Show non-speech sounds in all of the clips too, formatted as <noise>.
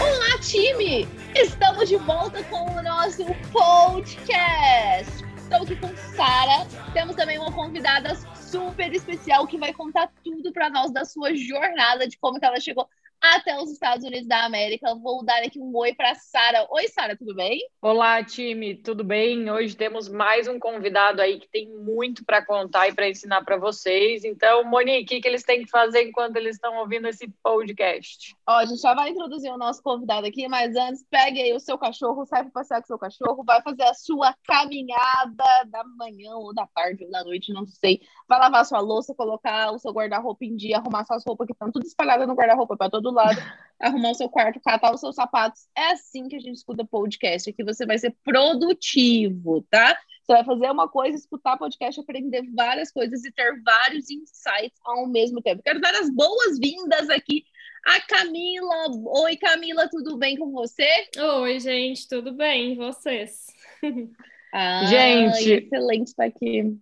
Olá, time! Estamos de volta com o nosso podcast. Estou aqui com Sara. Temos também uma convidada super especial que vai contar tudo para nós da sua jornada, de como que ela chegou até os Estados Unidos da América. Vou dar aqui um oi para Sara. Oi, Sara, tudo bem? Olá, time, tudo bem? Hoje temos mais um convidado aí que tem muito para contar e para ensinar para vocês. Então, Monique, o que, eles têm que fazer enquanto eles estão ouvindo esse podcast? Ó, a gente já vai introduzir o nosso convidado aqui, mas antes, pegue aí o seu cachorro, sai para passear com o seu cachorro, vai fazer a sua caminhada da manhã ou da tarde ou da noite, não sei. Vai lavar sua louça, colocar o seu guarda-roupa em dia, arrumar suas roupas que estão tudo espalhadas no guarda-roupa para todo lado, arrumar o seu quarto, catar os seus sapatos. É assim que a gente escuta podcast, que você vai ser produtivo, tá? Você vai fazer uma coisa, escutar podcast, aprender várias coisas e ter vários insights ao mesmo tempo. Quero dar as boas-vindas aqui a Camila. Oi, Camila, tudo bem com você? Oi, gente, tudo bem? E vocês? <laughs> Ah, Gente. excelente estar aqui.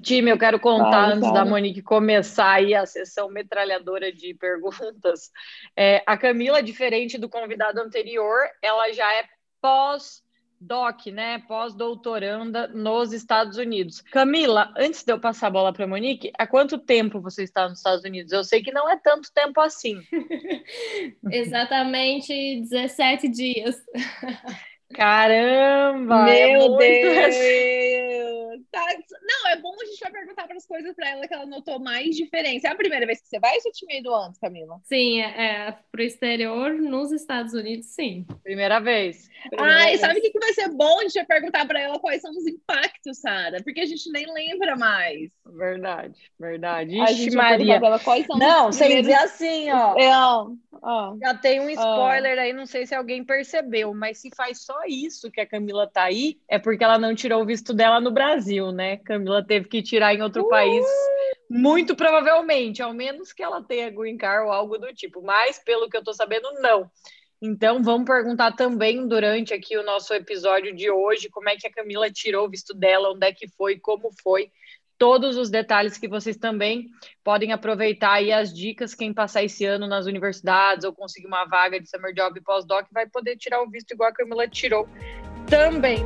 Time, eu quero contar antes da Monique começar aí a sessão metralhadora de perguntas. É, a Camila, diferente do convidado anterior, ela já é pós-doc, né? Pós-doutoranda nos Estados Unidos. Camila, antes de eu passar a bola para Monique, há quanto tempo você está nos Estados Unidos? Eu sei que não é tanto tempo assim. <laughs> Exatamente 17 dias. Caramba! é Meu muito Deus! recente. Não, é bom a gente vai perguntar para as coisas para ela que ela notou mais diferença. É a primeira vez que você vai ou você tinha ido antes, Camila? Sim, é, é para o exterior, nos Estados Unidos, sim. Primeira vez. Ah, e sabe o que, que vai ser bom? A gente vai perguntar para ela quais são os impactos, Sara, porque a gente nem lembra mais. Verdade, verdade. a Ixi, gente vai perguntar Maria. ela quais são Não, os sem primeiros... dizer assim, ó. É, ó, ó. Já tem um spoiler aí, não sei se alguém percebeu, mas se faz só isso que a Camila tá aí, é porque ela não tirou o visto dela no Brasil, né? Camila teve que tirar em outro país, muito provavelmente, ao menos que ela tenha green card ou algo do tipo, mas pelo que eu tô sabendo, não. Então, vamos perguntar também durante aqui o nosso episódio de hoje como é que a Camila tirou o visto dela, onde é que foi, como foi, todos os detalhes que vocês também podem aproveitar aí as dicas, quem passar esse ano nas universidades ou conseguir uma vaga de summer job e pós-doc vai poder tirar o visto igual a Camila tirou também.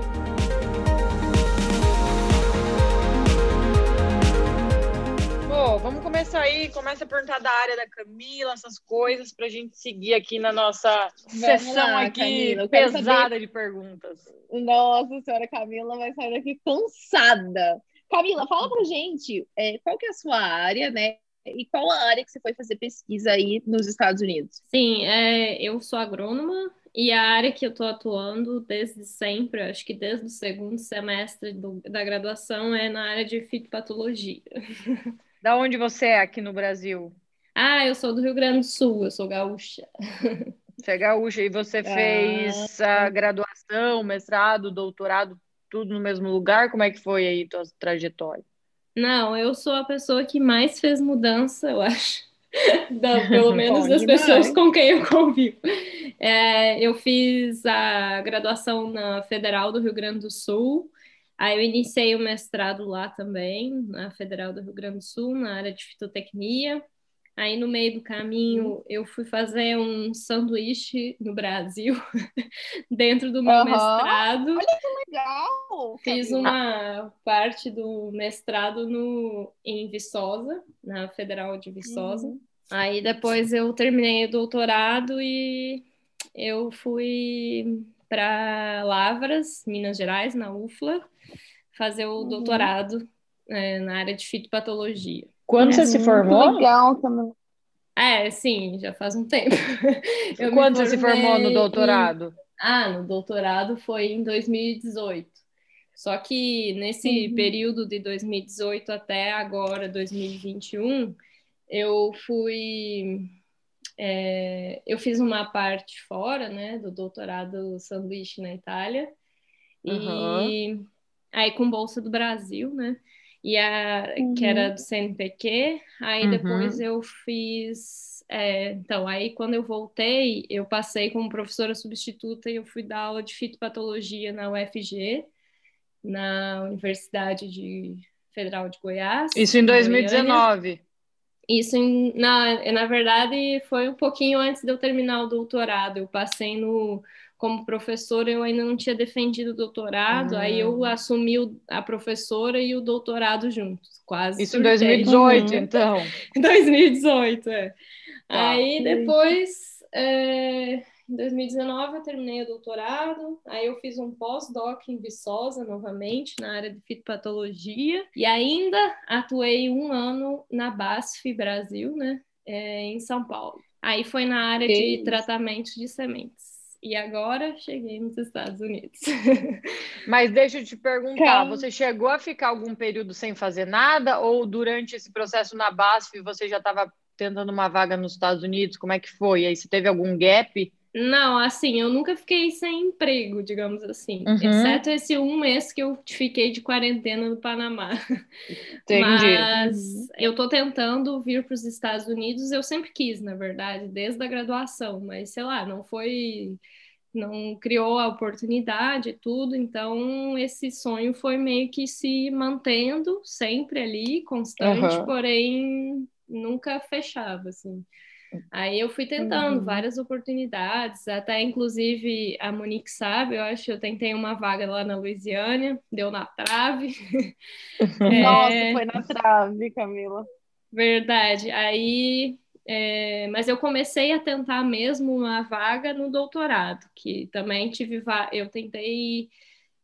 Bom, vamos começar aí, começa a perguntar da área da Camila, essas coisas, para a gente seguir aqui na nossa sessão lá, aqui Camila, pesada de perguntas. Nossa senhora, Camila vai sair daqui cansada. Camila, fala pra gente é, qual que é a sua área, né? E qual a área que você foi fazer pesquisa aí nos Estados Unidos? Sim, é, eu sou agrônoma e a área que eu estou atuando desde sempre, acho que desde o segundo semestre do- da graduação, é na área de fitopatologia. <laughs> Da onde você é aqui no Brasil? Ah, eu sou do Rio Grande do Sul, eu sou gaúcha. <laughs> Você é gaúcha e você fez a graduação, mestrado, doutorado, tudo no mesmo lugar? Como é que foi aí tua trajetória? Não, eu sou a pessoa que mais fez mudança, eu acho. <laughs> Da- <laughs> pelo menos Bom das demais. pessoas com quem eu convivo. É, eu fiz a graduação na Federal do Rio Grande do Sul. Aí eu iniciei o mestrado lá também, na Federal do Rio Grande do Sul, na área de fitotecnia. Aí no meio do caminho eu fui fazer um sanduíche no Brasil, <laughs> dentro do meu Aham. mestrado. Legal! Fiz uma parte do mestrado no, em Viçosa, na Federal de Viçosa. Uhum. Aí depois eu terminei o doutorado e eu fui para Lavras, Minas Gerais, na UFLA, fazer o Uhum. doutorado é, na área de fitopatologia. Quando você se formou? Legal, Camila. É, sim, já faz um tempo. <laughs> Eu Quando você se formou no em- doutorado? Ah, no doutorado foi em 2018. Só que nesse Uhum. período de 2018 até agora, 2021, eu fui. é, eu fiz uma parte fora, né, do doutorado sanduíche na Itália. E aí com Bolsa do Brasil, né? E a, que Uhum. era do CNPq. Aí Uhum. depois eu fiz é, então, aí quando eu voltei, eu passei como professora substituta e eu fui dar aula de fitopatologia na UFG, na Universidade de Federal de Goiás. Isso em Goiânia. 2019. Isso, em- na, na verdade, foi um pouquinho antes de eu terminar o doutorado. Eu passei no, como professora, eu ainda não tinha defendido o doutorado, Ah. aí eu assumi o- a professora e o doutorado juntos, quase. Isso em surtei. 2018, Uhum. então. <laughs> Em 2018, é. Tá. Aí depois, é, em 2019, eu terminei o doutorado, aí eu fiz um pós-doc em Viçosa, novamente, na área de fitopatologia, e ainda atuei um ano na BASF Brasil, né, é, em São Paulo. Aí foi na área Que de isso. tratamento de sementes. E agora cheguei nos Estados Unidos. <laughs> Mas deixa eu te perguntar, Calma. você chegou a ficar algum período sem fazer nada ou durante esse processo na BASF você já estava tentando uma vaga nos Estados Unidos? Como é que foi? E aí você teve algum gap? Não, assim, eu nunca fiquei sem emprego, digamos assim, Uhum. exceto esse um mês que eu fiquei de quarentena no Panamá. <laughs> Entendi. Mas eu tô tentando vir para os Estados Unidos, eu sempre quis, na verdade, desde a graduação, mas sei lá, não foi, não criou a oportunidade e tudo, então esse sonho foi meio que se mantendo sempre ali, constante, Aham. porém nunca fechava, assim. Aí eu fui tentando Uhum. várias oportunidades, até inclusive a Monique sabe, eu acho, eu tentei uma vaga lá na Louisiana, deu na trave. <laughs> É, Nossa, foi na trave, Camila. Verdade. Aí, é, mas eu comecei a tentar mesmo uma vaga no doutorado, que também tive, va- eu tentei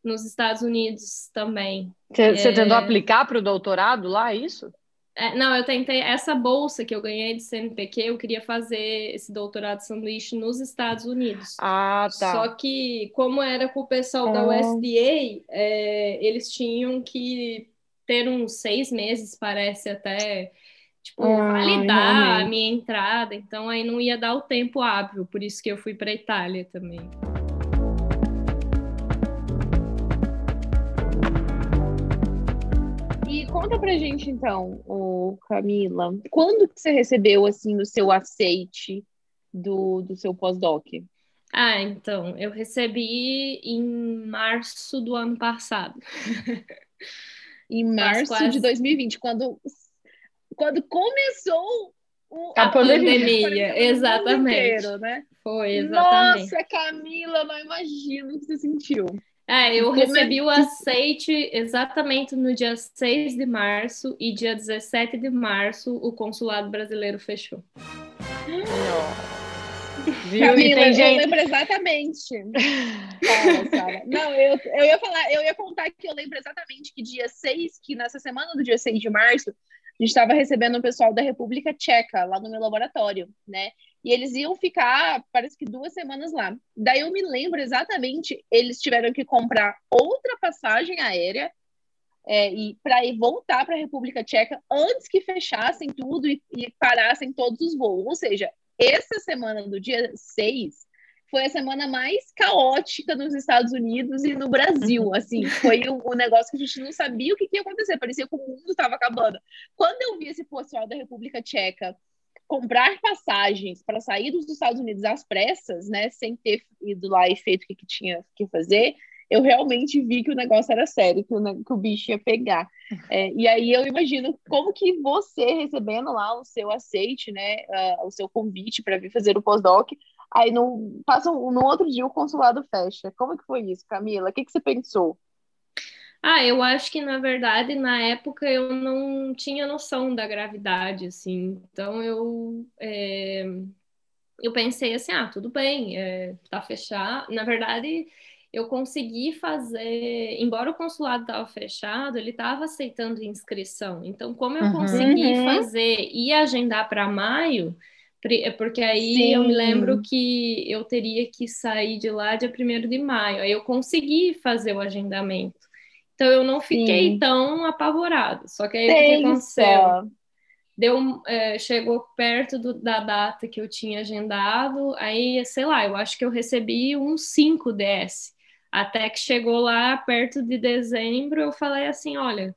nos Estados Unidos também. Você, você É. tentou aplicar para o doutorado lá, é isso? É, não, eu tentei essa bolsa que eu ganhei de CNPq, eu queria fazer esse doutorado sanduíche nos Estados Unidos. Ah, tá. Só que, como era com o pessoal da Ah. USDA, é, eles tinham que ter uns seis meses, parece, até, tipo, Ah, validar a realmente. minha entrada. Então, aí não ia dar o tempo hábil, por isso que eu fui para a Itália também. Conta pra gente, então, ô Camila, quando que você recebeu, assim, o seu aceite do, do seu pós-doc? Ah, então, eu recebi em março do ano passado. <laughs> Em março quase. de 2020, quando, quando começou o- A pandemia. quarentena <laughs> no mundo exatamente. inteiro, né? Foi, exatamente. Nossa, Camila, não imagino o que você sentiu. É, eu Como é recebi o aceite exatamente no dia 6 de março e dia 17 de março o consulado brasileiro fechou. Viu? Camila, tem eu gente. lembro exatamente. <laughs> Fala, Sara. Não, eu, eu ia falar, eu ia contar que eu lembro exatamente que dia 6, que nessa semana do dia 6 de março, a gente estava recebendo o pessoal da República Tcheca lá no meu laboratório, né? E eles iam ficar, parece que duas semanas lá. Daí eu me lembro exatamente, eles tiveram que comprar outra passagem aérea é, e para ir voltar para a República Tcheca antes que fechassem tudo e, e parassem todos os voos. Ou seja, essa semana do dia 6 foi a semana mais caótica nos Estados Unidos e no Brasil. Assim, foi o, o negócio que a gente não sabia o que, que ia acontecer. Parecia que o mundo estava acabando. Quando eu vi esse pessoal da República Tcheca comprar passagens para sair dos Estados Unidos às pressas, né, sem ter ido lá e feito o que, tinha que fazer, eu realmente vi que o negócio era sério, que o, que o bicho ia pegar. É, e aí eu imagino como que você recebendo lá o seu aceite, né, ah, o seu convite para vir fazer o pós-doc, aí no, passa um- no outro dia o consulado fecha. Como que foi isso, Camila? O que, que você pensou? Ah, eu acho que na verdade na época eu não tinha noção da gravidade, assim. Então eu é, eu pensei assim, ah, tudo bem, é, tá fechado. Na verdade, eu consegui fazer, embora o consulado estava fechado, ele estava aceitando inscrição. Então, como eu Uhum. consegui Uhum. fazer e agendar para maio, pri- porque aí eu me Sim. lembro que eu teria que sair de lá dia 1 de maio. Aí eu consegui fazer o agendamento. Então eu não fiquei Sim. tão apavorada. Só que aí o que aconteceu? Deu, é, chegou perto do- da data que eu tinha agendado, aí, sei lá, eu acho que eu recebi um 5 DS. Até que chegou lá perto de dezembro, eu falei assim, olha,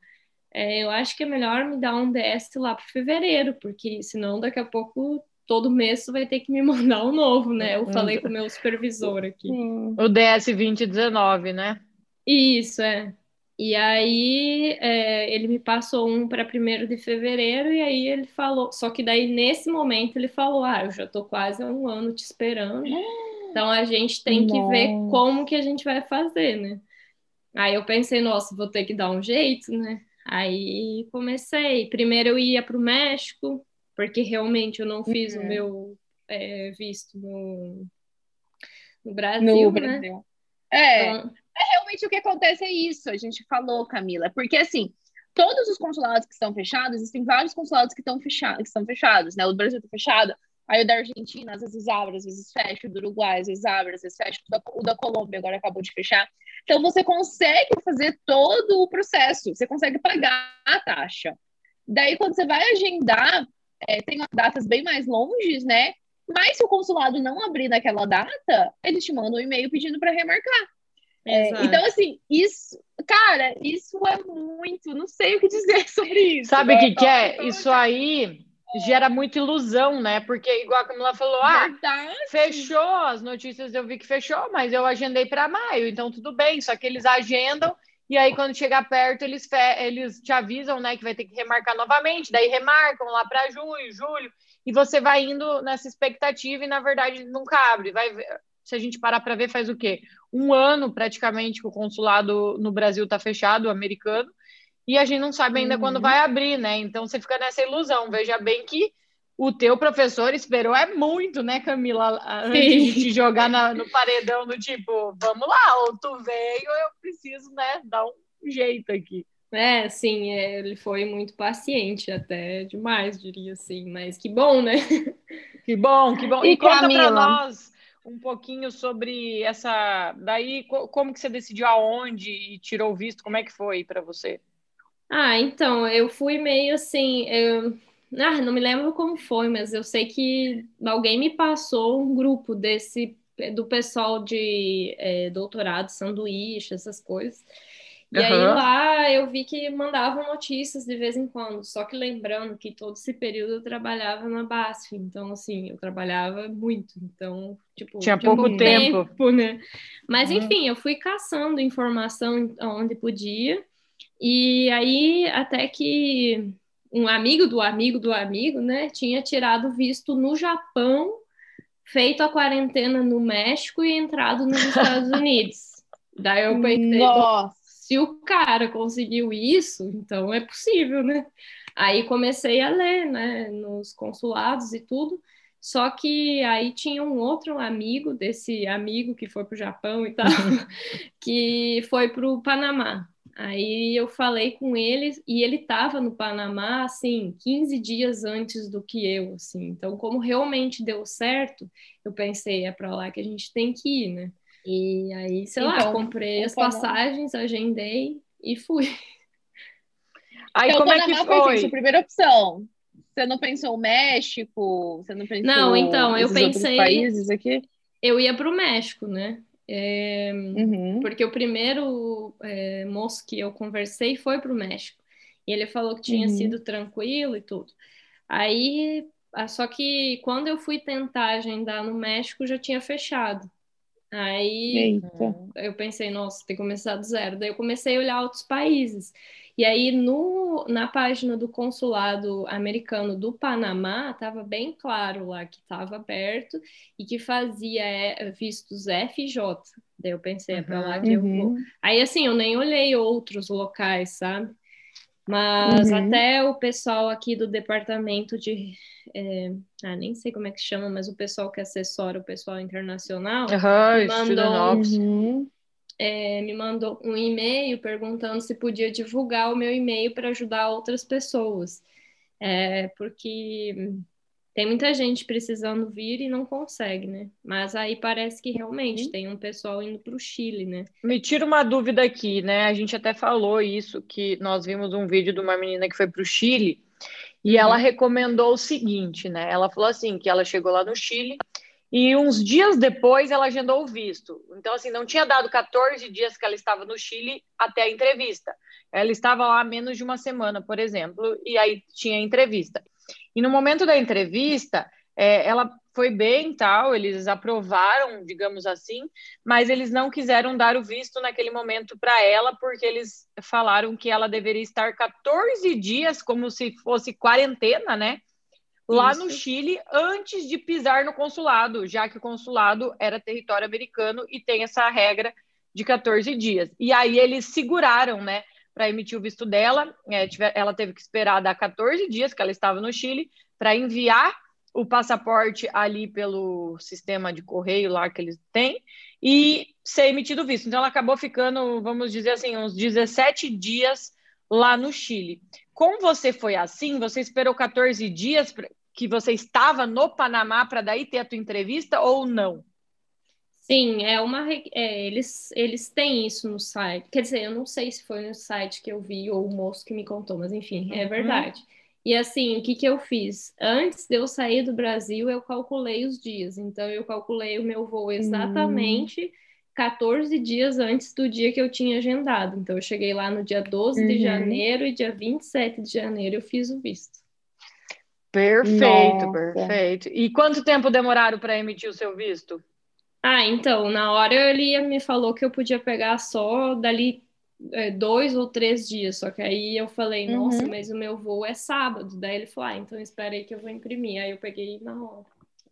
é, eu acho que é melhor me dar um DS lá para fevereiro, porque senão daqui a pouco todo mês tu vai ter que me <laughs> mandar um novo, né? Eu falei com o meu supervisor aqui. Sim. O DS 2019, né? Isso, é. E aí é, ele me passou um para primeiro de fevereiro, e aí ele falou, só que daí nesse momento ele falou: Ah, eu já tô quase um ano te esperando. Então a gente tem que ver como que a gente vai fazer, né? Aí eu pensei, nossa, vou ter que dar um jeito, né? Aí comecei. Primeiro eu ia para o México, porque realmente eu não fiz o Uhum. meu é, visto no, no Brasil, No né? Brasil. É, Então, realmente o que acontece é isso, a gente falou, Camila, porque assim, todos os consulados que estão fechados, existem vários consulados que estão fechados, que estão fechados, né? O Brasil está fechado, aí o da Argentina às vezes abre, às vezes fecha, o do Uruguai às vezes abre, às vezes fecha, o da, o da Colômbia agora acabou de fechar. Então você consegue fazer todo o processo, você consegue pagar a taxa. Daí quando você vai agendar, é, tem datas bem mais longes, né? Mas se o consulado não abrir naquela data, eles te mandam um e-mail pedindo para remarcar. É, então, assim, isso, cara, isso é muito, não sei o que dizer <laughs> sobre isso. Sabe o né? que, que é? Então, Isso aí gera muita ilusão, né? Porque, igual a Camila falou, ah, Verdade. fechou, as notícias eu vi que fechou, mas eu agendei para maio, então tudo bem. Só que eles agendam e aí quando chegar perto eles, fe- eles te avisam, né, que vai ter que remarcar novamente. Daí remarcam lá para junho, julho, e você vai indo nessa expectativa e na verdade nunca abre. Vai ver- se a gente parar para ver, faz o quê? Um ano praticamente que o consulado no Brasil está fechado, o americano, e a gente não sabe ainda Uhum. quando vai abrir, né? Então você fica nessa ilusão. Veja bem que o teu professor esperou é muito, né, Camila? Antes de Sim. te jogar na- no paredão do tipo, vamos lá, ou tu veio, eu preciso, né, dar um jeito aqui. É, sim, é, ele foi muito paciente, até demais, diria assim, mas que bom, né? Que bom, que bom. E, E conta para nós um pouquinho sobre essa. Daí, co- como que você decidiu aonde e tirou o visto? Como é que foi para você? Ah, então, eu fui meio assim, eu... Ah, não me lembro como foi, mas eu sei que alguém me passou um grupo desse, do pessoal de é, doutorado, sanduíche, essas coisas. E aí Aham. lá eu vi que mandavam notícias de vez em quando, só que lembrando que todo esse período eu trabalhava na BASF, então assim, eu trabalhava muito, então, tipo, Tinha pouco tempo. né? Mas Uhum. enfim, eu fui caçando informação onde podia, e aí até que um amigo do amigo do amigo, né, tinha tirado visto no Japão, feito a quarentena no México e entrado nos Estados <laughs> Unidos. Daí eu pensei, Nossa. Se o cara conseguiu isso, então é possível, né? Aí comecei a ler, né, nos consulados e tudo. Só que aí tinha um outro amigo desse amigo que foi para o Japão e tal, <laughs> que foi para o Panamá. Aí eu falei com ele e ele estava no Panamá, assim, 15 dias antes do que eu, assim. Então, como realmente deu certo, eu pensei, é para lá que a gente tem que ir, né? E aí, sei lá, Então, comprei as passagens, agendei e fui. Aí, Então, como é que foi foi? sua primeira opção. Você não pensou o México? Você não pensou Não, então, eu pensei- países aqui? Eu ia para o México, né? É, Uhum. Porque o primeiro é, moço que eu conversei foi para o México. E ele falou que tinha Uhum. sido tranquilo e tudo. Aí, ah, só que quando eu fui tentar agendar no México, já tinha fechado. Aí Eita. eu pensei, nossa, tem que começar do zero. Daí eu comecei a olhar outros países. E aí, no, na página do consulado americano do Panamá, estava bem claro lá que estava aberto e que fazia é, vistos FJ. Daí eu pensei, é para lá que eu vou. Uhum. Aí, assim, eu nem olhei outros locais, sabe? Mas Uhum. até o pessoal aqui do departamento de. é, ah, nem sei como é que chama, mas o pessoal que assessora o pessoal internacional Aham, Mandou. Uhum. é, me mandou um e-mail perguntando se podia divulgar o meu e-mail para ajudar outras pessoas. É, porque tem muita gente precisando vir e não consegue, né? Mas aí parece que realmente tem um pessoal indo para o Chile, né? Me tira uma dúvida aqui, né? A gente até falou isso, que nós vimos um vídeo de uma menina que foi para o Chile e Uhum. ela recomendou o seguinte, né? Ela falou assim, que ela chegou lá no Chile e uns dias depois ela agendou o visto. Então, assim, não tinha dado 14 dias que ela estava no Chile até a entrevista. Ela estava lá menos de uma semana, por exemplo, e aí tinha a entrevista. E no momento da entrevista, é, ela foi bem tal, eles aprovaram, digamos assim, mas eles não quiseram dar o visto naquele momento para ela, porque eles falaram que ela deveria estar 14 dias, como se fosse quarentena, né? Lá Isso. no Chile, antes de pisar no consulado, já que o consulado era território americano e tem essa regra de 14 dias. E aí eles seguraram, né, para emitir o visto dela. É, tiver- ela teve que esperar dar 14 dias que ela estava no Chile para enviar o passaporte ali pelo sistema de correio lá que eles têm e ser emitido o visto. Então ela acabou ficando, vamos dizer assim, uns 17 dias lá no Chile. Com você foi assim? Você esperou 14 dias que você estava no Panamá para daí ter a tua entrevista ou não? Sim, é uma. é, eles, eles têm isso no site. Quer dizer, eu não sei se foi no site que eu vi ou o moço que me contou, mas enfim, é Uhum. verdade. E assim, o que que eu fiz? Antes de eu sair do Brasil, eu calculei os dias. Então, eu calculei o meu voo exatamente 14 dias antes do dia que eu tinha agendado. Então, eu cheguei lá no dia 12 de Uhum. janeiro e dia 27 de janeiro eu fiz o visto. Perfeito, Nossa. perfeito. E quanto tempo demoraram para emitir o seu visto? Ah, então, na hora ele me falou que eu podia pegar só dali é, dois ou três dias, só que aí eu falei, nossa, Uhum. mas o meu voo é sábado. Daí ele falou, ah, então espera aí que eu vou imprimir. Aí eu peguei na hora.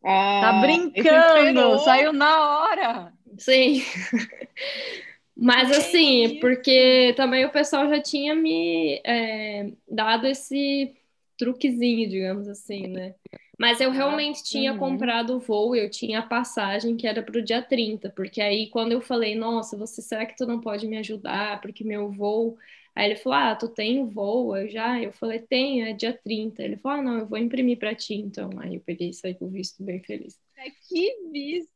Ah, Tá brincando? Saiu na hora. Sim. <laughs> Mas assim, porque também o pessoal já tinha me é, dado esse truquezinho, digamos assim, né? Mas eu realmente tinha uhum. comprado o voo, eu tinha a passagem que era para o dia 30, porque aí quando eu falei, nossa, você será que tu não pode me ajudar? Porque meu voo. Aí ele falou, ah, tu tem o voo? Eu já, eu falei, tenho, é dia 30. Ele falou, ah, não, eu vou imprimir para ti, então. Aí eu peguei e saí com o visto bem feliz. É, Que visto!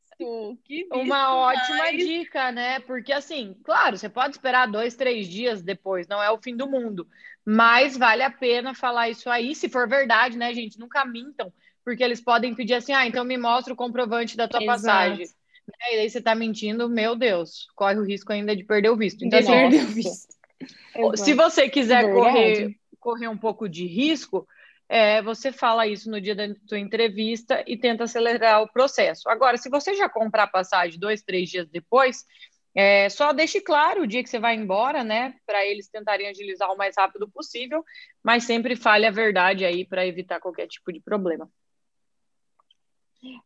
Que visto Uma ótima mais. dica, né? Porque assim, claro, você pode esperar dois, três dias depois, não é o fim do mundo. Mas vale a pena falar isso aí, se for verdade, né, gente? Nunca mintam, porque eles podem pedir assim, ah, então me mostra o comprovante da tua Exato. passagem. Né? E aí você tá mentindo, meu Deus, corre o risco ainda de perder o visto. Então, De assim, perder o visto. se você quiser Verdade. correr, correr um pouco de risco, é, você fala isso no dia da sua entrevista e tenta acelerar o processo. Agora, se você já comprar a passagem dois, três dias depois, é, só deixe claro o dia que você vai embora, né? Para eles tentarem agilizar o mais rápido possível, mas sempre fale a verdade aí para evitar qualquer tipo de problema.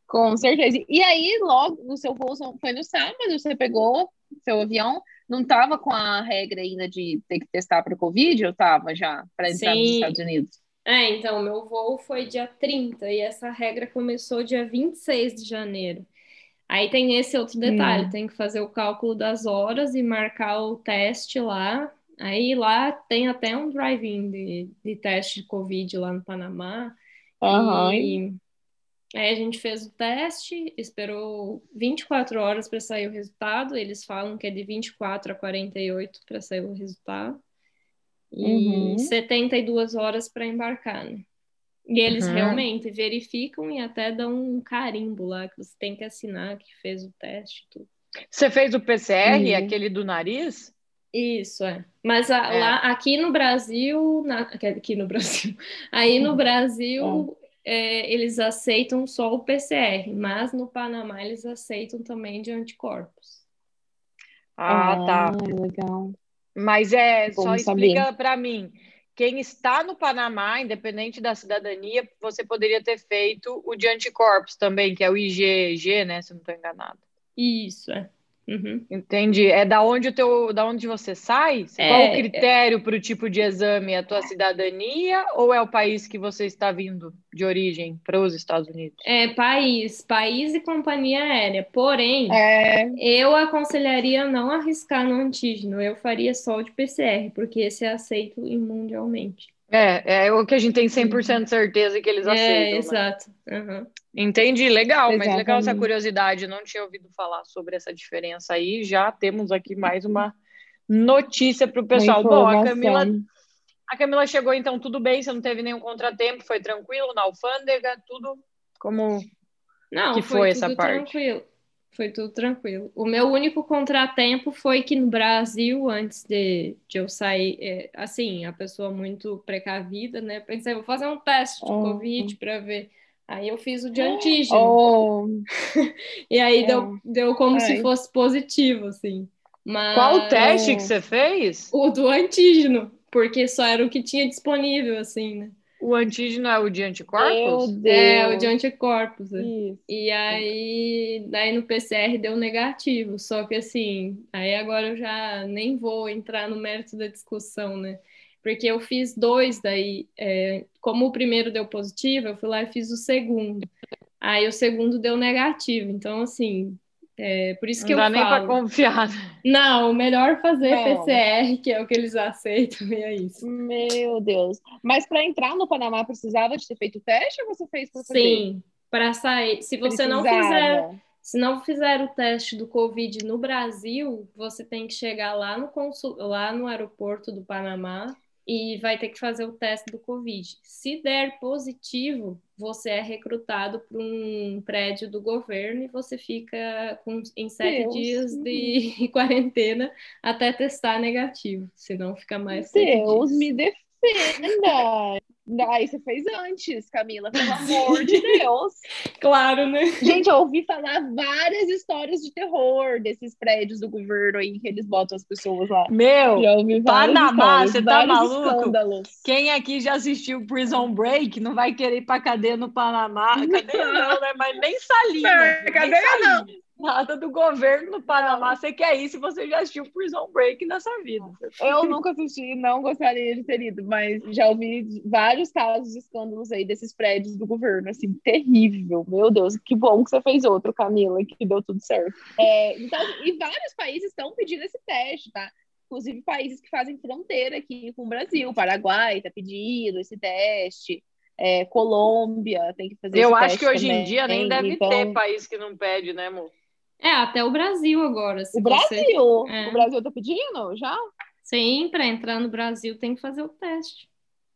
Com certeza. E aí, logo, o seu voo foi no sábado, você pegou seu avião, não tava com a regra ainda de ter que testar para Covid, ou tava já para entrar nos Sim. Estados Unidos? É, então, meu voo foi dia 30 e essa regra começou dia 26 de janeiro. Aí tem esse outro detalhe, Hum. tem que fazer o cálculo das horas e marcar o teste lá. Aí lá tem até um drive-in de, de teste de Covid lá no Panamá. Aham. E aí a gente fez o teste, esperou 24 horas para sair o resultado. Eles falam que é de 24 a 48 para sair o resultado. E Uhum. 72 horas para embarcar, né? E eles Uhum. realmente verificam e até dão um carimbo lá que você tem que assinar que fez o teste, e tudo. Você fez o PCR, Uhum. aquele do nariz? Isso, é. Mas a- É. lá, aqui no Brasil, na- aqui no Brasil, <laughs> aí no Brasil, é, eles aceitam só o PCR, mas no Panamá eles aceitam também de anticorpos. Ah, tá. legal. Mas é, Bom só saber. explica para mim. Quem está no Panamá, independente da cidadania, você poderia ter feito o de anticorpos também, que é o IgG, né? Se eu não estou enganado. Isso, é. Uhum. Entendi. É da onde o teu, da onde você sai? É, Qual o critério para o tipo de exame? É a tua cidadania ou é o país que você está vindo de origem para os Estados Unidos? É país, país e companhia aérea. Porém, É, eu aconselharia não arriscar no antígeno. Eu faria só o de PCR, porque esse é aceito mundialmente. É, é o que a gente tem 100% certeza que eles É, aceitam, né? exato. Entendi, legal, mas legal essa Exatamente. curiosidade. Não tinha ouvido falar sobre essa diferença aí. Já temos aqui mais uma notícia para o pessoal. Bom, a. Camila, a Camila chegou então tudo bem, você não teve nenhum contratempo, foi tranquilo na alfândega, tudo como Não, Que foi, foi essa tudo parte? tranquilo. Foi tudo tranquilo. O meu único contratempo foi que no Brasil, antes de, de eu sair, é, assim, a pessoa muito precavida, né? Pensei, vou fazer um teste de Uhum. Covid para ver. Aí eu fiz o de antígeno. Oh, <laughs> E aí É. deu, deu como se Ai. fosse positivo, assim. Mas Qual o teste que você fez? o do antígeno, porque só era o que tinha disponível, assim, né? O antígeno é o de anticorpos? É, o de anticorpos. Isso. E aí, daí no PCR deu negativo. Só que assim, aí agora eu já nem vou entrar no mérito da discussão, né? Porque eu fiz dois daí, é, como o primeiro deu positivo, eu fui lá e fiz o segundo. Aí o segundo deu negativo. Então, assim, é, por isso que Não dá eu nem falo. confiar. Não, melhor fazer Não. PCR, que é o que eles aceitam, e é isso. Meu Deus. Mas para entrar no Panamá precisava de ter feito o teste ou você fez por fazer? Sim, para sair. Se você não fizer Precisava. Se não fizer o teste do Covid no Brasil, você tem que chegar lá no, consul... lá no aeroporto do Panamá e vai ter que fazer o teste do Covid. Se der positivo, você é recrutado para um prédio do governo e você fica com, em sete Deus. dias de <laughs> quarentena até testar negativo. Senão fica mais Deus me defenda. Aí você fez antes, Camila, pelo <laughs> amor de Deus. Claro, né? Gente, eu ouvi falar várias histórias de terror desses prédios do governo aí que eles botam as pessoas lá. Meu, Já ouvi Panamá, você tá maluco? escândalos. quem aqui já assistiu Prison Break não vai querer ir pra cadeia no Panamá? <laughs> Cadeia não, né? Mas nem salinha. Não, cadeia salinha. Nada do governo no Panamá. Você quer ir se você já assistiu Prison Break nessa vida. Eu nunca assisti, não gostaria de ter ido, mas já ouvi vários casos de escândalos aí desses prédios do governo, assim, terrível. Meu Deus, que bom que você fez outro, Camila, que deu tudo certo. É, então, e vários países estão pedindo esse teste, tá? Inclusive países que fazem fronteira aqui com o Brasil, Paraguai está pedindo esse teste, é, Colômbia tem que fazer Eu acho que hoje em também. dia nem deve Então, ter país que não pede, né, amor? É, até o Brasil agora. Se O você- Brasil, É. o Brasil tá pedindo já? Sim, para entrar no Brasil tem que fazer o teste.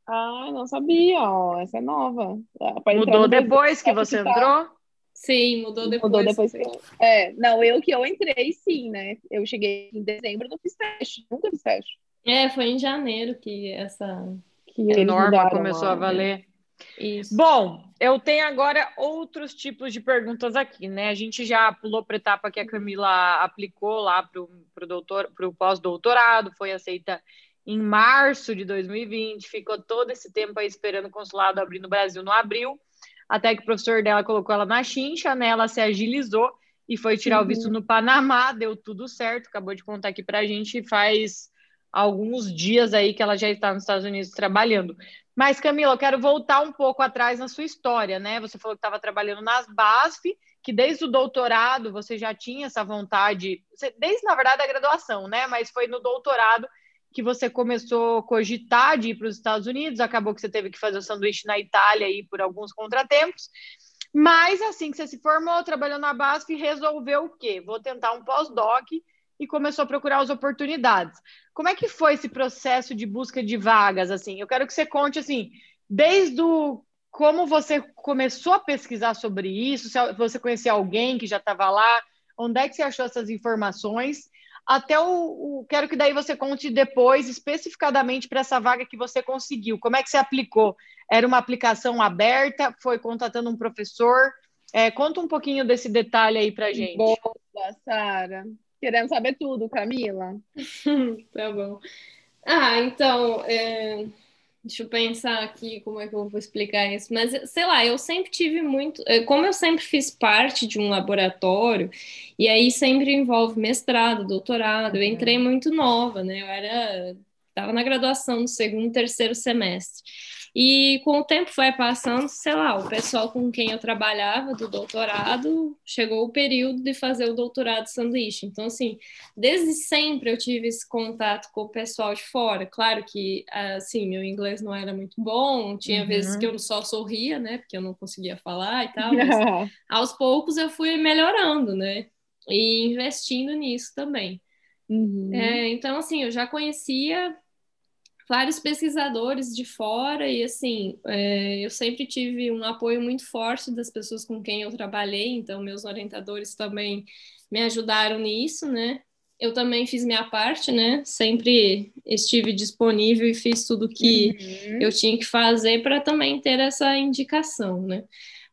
Ah, não sabia, ó, essa é nova. Mudou no Brasil, depois que tem você ficar- entrou? Sim, mudou depois. Mudou depois que eu... É, não, eu que eu entrei, sim, né? Eu cheguei em dezembro, não fiz teste, nunca fiz teste. É, foi em janeiro que essa. Que A eles norma mudaram começou a valer. Isso. Bom, eu tenho agora outros tipos de perguntas aqui, né? A gente já pulou para a etapa que a Camila aplicou lá para o doutor, para o pós-doutorado, foi aceita em março de 2020, ficou todo esse tempo aí esperando o consulado abrir no Brasil, não abriu, até que o professor dela colocou ela na chincha, né? Ela se agilizou e foi tirar o Uhum. visto no Panamá, deu tudo certo, acabou de contar aqui para a gente, faz alguns dias aí que ela já está nos Estados Unidos trabalhando. Mas, Camila, eu quero voltar um pouco atrás na sua história, né? Você falou que estava trabalhando nas BASF, que desde o doutorado você já tinha essa vontade, desde, na verdade, a graduação, né? Mas foi no doutorado que você começou a cogitar de ir para os Estados Unidos, acabou que você teve que fazer o sanduíche na Itália aí por alguns contratempos. Mas assim que você se formou, trabalhou na BASF, resolveu o quê? Vou tentar um pós-doc e começou a procurar as oportunidades. Como é que foi esse processo de busca de vagas? Assim, eu quero que você conte assim, desde o como você começou a pesquisar sobre isso, se você conhecia alguém que já estava lá, onde é que você achou essas informações? Até o, o quero que daí você conte depois especificadamente para essa vaga que você conseguiu. Como é que você aplicou? Era uma aplicação aberta? Foi contatando um professor? É, conta um pouquinho desse detalhe aí para gente. Boa, Sara. Queremos saber tudo, Camila. <laughs> tá bom. Ah, então, é, deixa eu pensar aqui como é que eu vou explicar isso. Mas, sei lá, eu sempre tive muito. é, Como eu sempre fiz parte de um laboratório, e aí sempre envolve mestrado, doutorado, eu entrei muito nova, né? Eu era. Estava na graduação no segundo, terceiro semestre. E com o tempo foi passando, sei lá, o pessoal com quem eu trabalhava do doutorado chegou o período de fazer o doutorado sanduíche. Então, assim, desde sempre eu tive esse contato com o pessoal de fora. Claro que, assim, meu inglês não era muito bom, tinha Uhum. vezes que eu só sorria, né, porque eu não conseguia falar e tal, mas <laughs> aos poucos eu fui melhorando, né, e investindo nisso também. Uhum. É, então, assim, eu já conhecia vários pesquisadores de fora e, assim, é, eu sempre tive um apoio muito forte das pessoas com quem eu trabalhei, então meus orientadores também me ajudaram nisso, né? Eu também fiz minha parte, né? Sempre estive disponível e fiz tudo que Uhum. eu tinha que fazer para também ter essa indicação, né?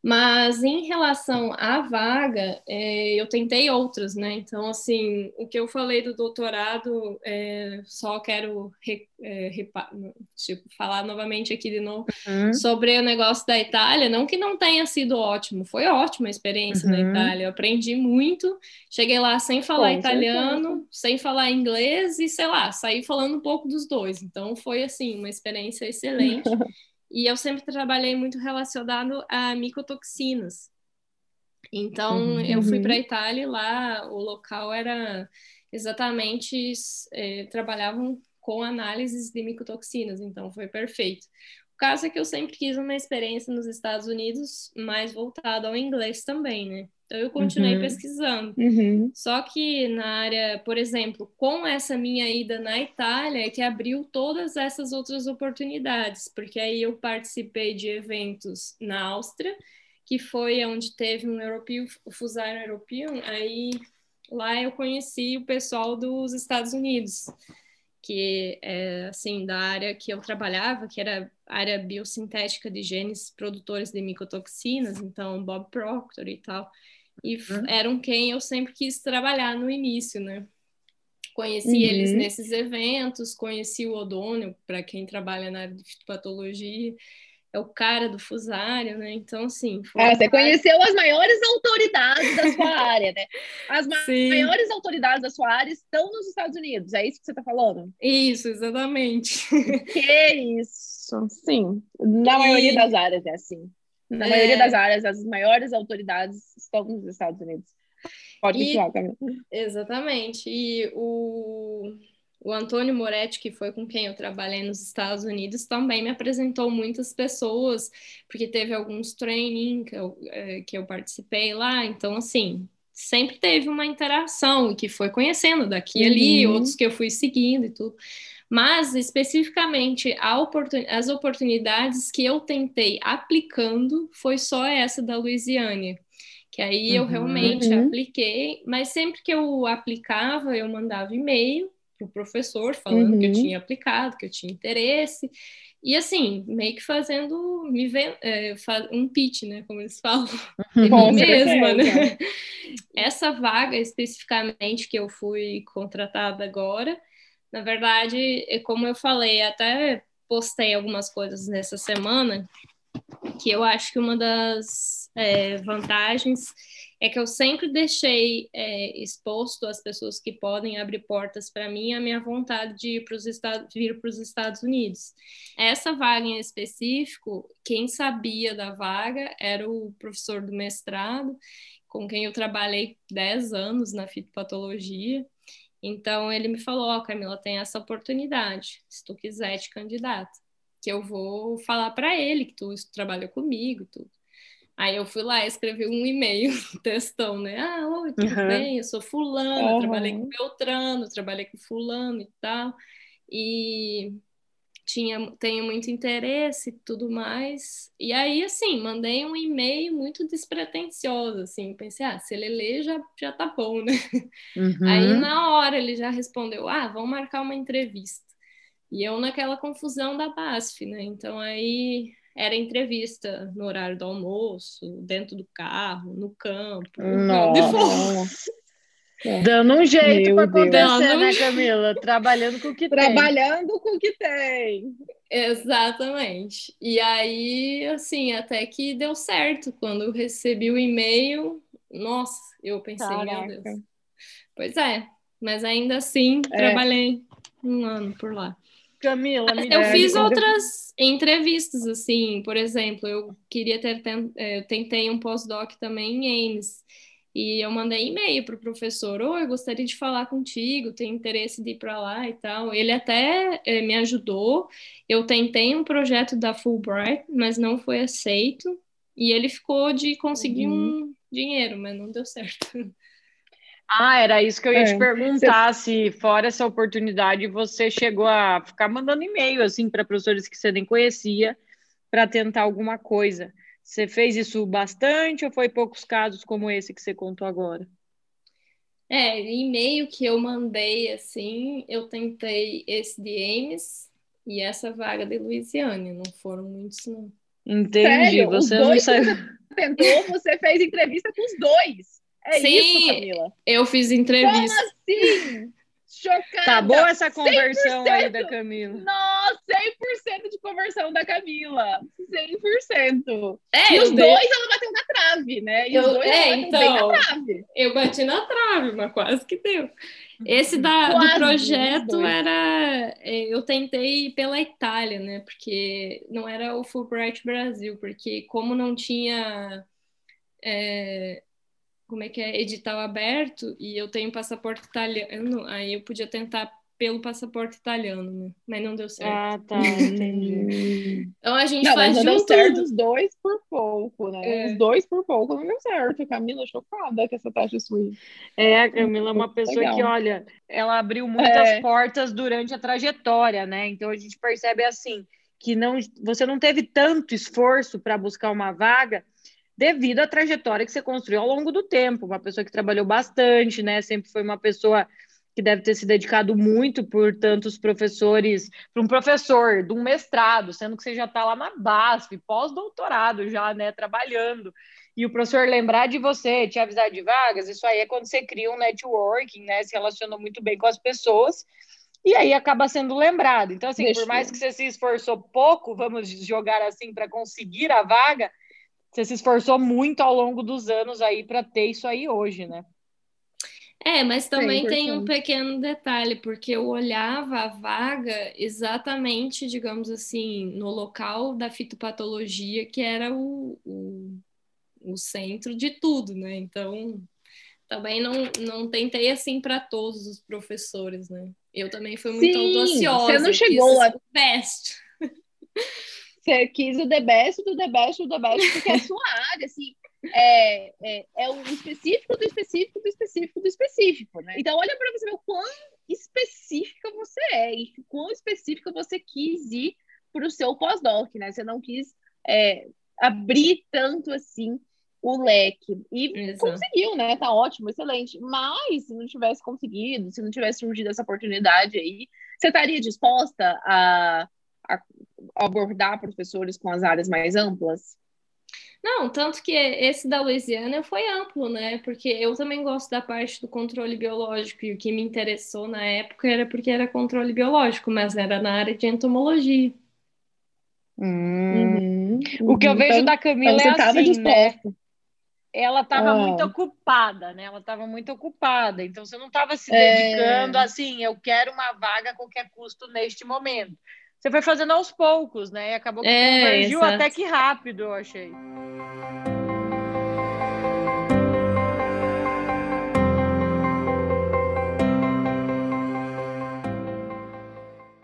Mas em relação à vaga, é, eu tentei outras, né? Então, assim, o que eu falei do doutorado, é, só quero re, é, repa, tipo, falar novamente aqui de novo Uhum. sobre o negócio da Itália. Não que não tenha sido ótimo, foi ótima a experiência na Uhum. Itália. Eu aprendi muito. Cheguei lá sem falar Com italiano, sem falar inglês e, sei lá, saí falando um pouco dos dois. Então, foi, assim, uma experiência excelente. <laughs> E eu sempre trabalhei muito relacionado a micotoxinas. Então, Uhum. eu fui Uhum. para a Itália e lá o local era exatamente, eh, trabalhavam com análises de micotoxinas, então foi perfeito. O caso é que eu sempre quis uma experiência nos Estados Unidos mais voltada ao inglês também, né? Então, eu continuei Uhum. pesquisando. Uhum. Só que na área, por exemplo, com essa minha ida na Itália, é que abriu todas essas outras oportunidades, porque aí eu participei de eventos na Áustria, que foi onde teve um European, o Fusar European, aí lá eu conheci o pessoal dos Estados Unidos, que é assim, da área que eu trabalhava, que era área biosintética de genes produtores de micotoxinas, então Bob Proctor e tal. E Uhum. eram quem eu sempre quis trabalhar no início, né? Conheci Uhum. eles nesses eventos, conheci o Odônio, para quem trabalha na área de fitopatologia, é o cara do fusário, né? Então, assim, Ah, você conheceu as maiores autoridades da sua <laughs> área, né? As ma- Sim. maiores autoridades da sua área estão nos Estados Unidos, é isso que você está falando? Isso, exatamente. Que isso, sim. Na E- maioria das áreas é assim. Na É. maioria das áreas, as maiores autoridades estão nos Estados Unidos. Pode E- continuar, Camila. Exatamente. E o, o Antônio Moretti, que foi com quem eu trabalhei nos Estados Unidos, também me apresentou muitas pessoas, porque teve alguns training que eu, eh, que eu participei lá. Então, assim, sempre teve uma interação e que foi conhecendo daqui e ali, Uhum. outros que eu fui seguindo e tudo. Mas, especificamente, oportun- as oportunidades que eu tentei aplicando foi só essa da Louisiana. Que aí eu Uhum. realmente Uhum. apliquei, mas sempre que eu aplicava, eu mandava e-mail para o professor falando que eu Uhum. tinha aplicado, que eu tinha interesse. E assim, meio que fazendo me é, um pitch, né? Como eles falam. <laughs> Com mesma, né? <laughs> Essa vaga especificamente que eu fui contratada agora, na verdade, é como eu falei, até postei algumas coisas nessa semana, que eu acho que uma das é, vantagens é que eu sempre deixei é, exposto às pessoas que podem abrir portas para mim a minha vontade de ir para os Estados, vir para os Estados Unidos. Essa vaga em específico, quem sabia da vaga era o professor do mestrado, com quem eu trabalhei 10 anos na fitopatologia. Então ele me falou: Ó, oh, Camila, tem essa oportunidade, se tu quiser te candidata, que eu vou falar para ele que tu trabalha comigo, tudo. Aí eu fui lá e escrevi um e-mail, <laughs> textão, né? Ah, oi, tudo Uhum. bem? Eu sou fulana, Uhum. trabalhei com Beltrano, trabalhei com fulano e tal. E tinha, tenho muito interesse e tudo mais. E aí, assim, mandei um e-mail muito despretensioso, assim, pensei, ah, se ele ler já, já tá bom, né? <laughs> Uhum. Aí, na hora, ele já respondeu, ah, vamos marcar uma entrevista. E eu naquela confusão da BASF, né? Então, aí era entrevista no horário do almoço, dentro do carro, no campo, <laughs> onde for. Nossa. Dando um jeito Meu para acontecer, Dando né, Camila? Trabalhando com o que tem. Trabalhando com o que tem. Exatamente. E aí, assim, até que deu certo. Quando eu recebi o e-mail, nossa, eu pensei, meu Caraca. Deus. Pois é, mas ainda assim, É. trabalhei um ano por lá. Camila, me Eu fiz outras entrevistas, assim, por exemplo, eu queria ter, ten- eh, eu tentei um pós-doc também em Ames, e eu mandei e-mail para o professor, oi, eu gostaria de falar contigo, tenho interesse de ir para lá e tal. Ele até eh, me ajudou, eu tentei um projeto da Fulbright, mas não foi aceito, e ele ficou de conseguir um dinheiro, mas não deu certo. Ah, era isso que eu ia É, te perguntar, se fora essa oportunidade você chegou a ficar mandando e-mail assim para professores que você nem conhecia para tentar alguma coisa. Você fez isso bastante ou foi poucos casos como esse que você contou agora? É, e-mail que eu mandei, assim, eu tentei esse de Ames e essa vaga de Louisiana, não foram muitos, não. Entendi. Sério, os você não sabe. Tentou, você fez entrevista com os dois. É Sim. isso, Camila. Eu fiz Como entrevista. assim? Chocada. Tá boa essa conversão aí 100%. da Camila. Nossa, 100% de conversão da Camila. 100%. É, E os dei- dois ela bateu na trave, né? E Eu- os dois é, ela então. na trave. Eu bati na trave, mas quase que deu. Esse da, Quase, do os projeto era. é, Eu tentei pela Itália, né? Porque não era o Fulbright Brasil, porque como não tinha. é, como é que é? Edital aberto, e eu tenho passaporte italiano, aí eu podia tentar pelo passaporte italiano, né? Mas não deu certo. Ah, tá, <laughs> entendi. Então a gente Não, mas faz não de deu um certo os dois por pouco, né? É. Os dois por pouco não deu certo. Camila, chocada com essa taxa suíça. É, a Camila é uma pessoa Legal. que, olha, ela abriu muitas É. portas durante a trajetória, né? Então a gente percebe assim que não, você não teve tanto esforço para buscar uma vaga devido à trajetória que você construiu ao longo do tempo. Uma pessoa que trabalhou bastante, né? Sempre foi uma pessoa que deve ter se dedicado muito por tantos professores, para um professor de um mestrado, sendo que você já está lá na BASF, pós-doutorado já, né, trabalhando e o professor lembrar de você, te avisar de vagas, isso aí é quando você cria um networking, né? Se relaciona muito bem com as pessoas, e aí acaba sendo lembrado. Então, assim, Deixa por mais eu- que você se esforçou pouco, vamos jogar assim, para conseguir a vaga, você se esforçou muito ao longo dos anos aí para ter isso aí hoje, né? É, mas também tem um 100%. pequeno detalhe, porque eu olhava a vaga exatamente, digamos assim, no local da fitopatologia, que era o, o, o centro de tudo, né? Então, também não, não tentei assim para todos os professores, né? Eu também fui muito Sim, audaciosa. você não chegou o best. <laughs> Você quis o The Best do The Best do The Best, porque é a sua <laughs> área, assim, é, é, é o específico do específico do específico do específico, né? Então, olha para você ver o quão específica você é e o quão específica você quis ir para o seu pós-doc, né? Você não quis é, abrir tanto assim o leque. E Exato. conseguiu, né? Tá ótimo, excelente. Mas se não tivesse conseguido, se não tivesse surgido essa oportunidade aí, você estaria disposta a, a abordar professores com as áreas mais amplas? Não, tanto que esse da Louisiana foi amplo, né? Porque eu também gosto da parte do controle biológico, e o que me interessou na época era porque era controle biológico, mas era na área de entomologia. Uhum, O que eu uhum. vejo Então- da Camila então é assim, né? ela estava Ah. muito ocupada, né? Ela estava muito ocupada. Então você não estava se É. dedicando assim, eu quero uma vaga a qualquer custo neste momento. Você foi fazendo aos poucos, né? E acabou que É, convergiu exato. até que rápido, eu achei.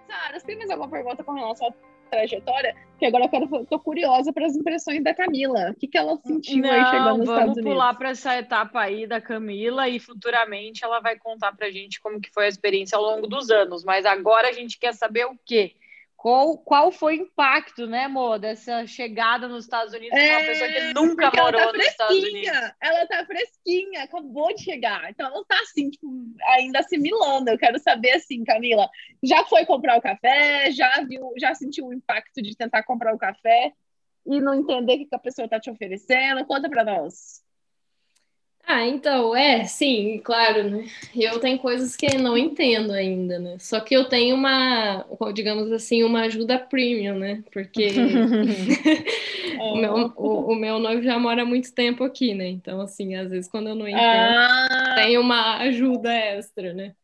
Sara, você tem mais alguma pergunta com relação à trajetória? Porque agora eu quero, tô curiosa para as impressões da Camila. O que, que ela sentiu aí chegando nos vamos Estados Unidos? pular para essa etapa aí da Camila e futuramente ela vai contar para a gente como que foi a experiência ao longo dos anos. Mas agora a gente quer saber o quê? Qual, qual foi o impacto, né, amor, dessa chegada nos Estados Unidos de uma pessoa que nunca É, porque ela morou tá nos Estados Unidos? fresquinha, ela tá fresquinha, acabou de chegar. Então ela tá assim, tipo, ainda assimilando. Eu quero saber assim, Camila, já foi comprar o café, já viu, já sentiu o impacto de tentar comprar o café e não entender o que a pessoa tá te oferecendo? Conta pra nós. Ah, então, é, sim, claro, né? Eu tenho coisas que não entendo ainda, né? Só que eu tenho uma, digamos assim, uma ajuda premium, né? Porque o <laughs> <laughs> meu, o, o meu noivo já mora há muito tempo aqui, né? Então, assim, às vezes quando eu não entendo, Ah, tem uma ajuda extra, né?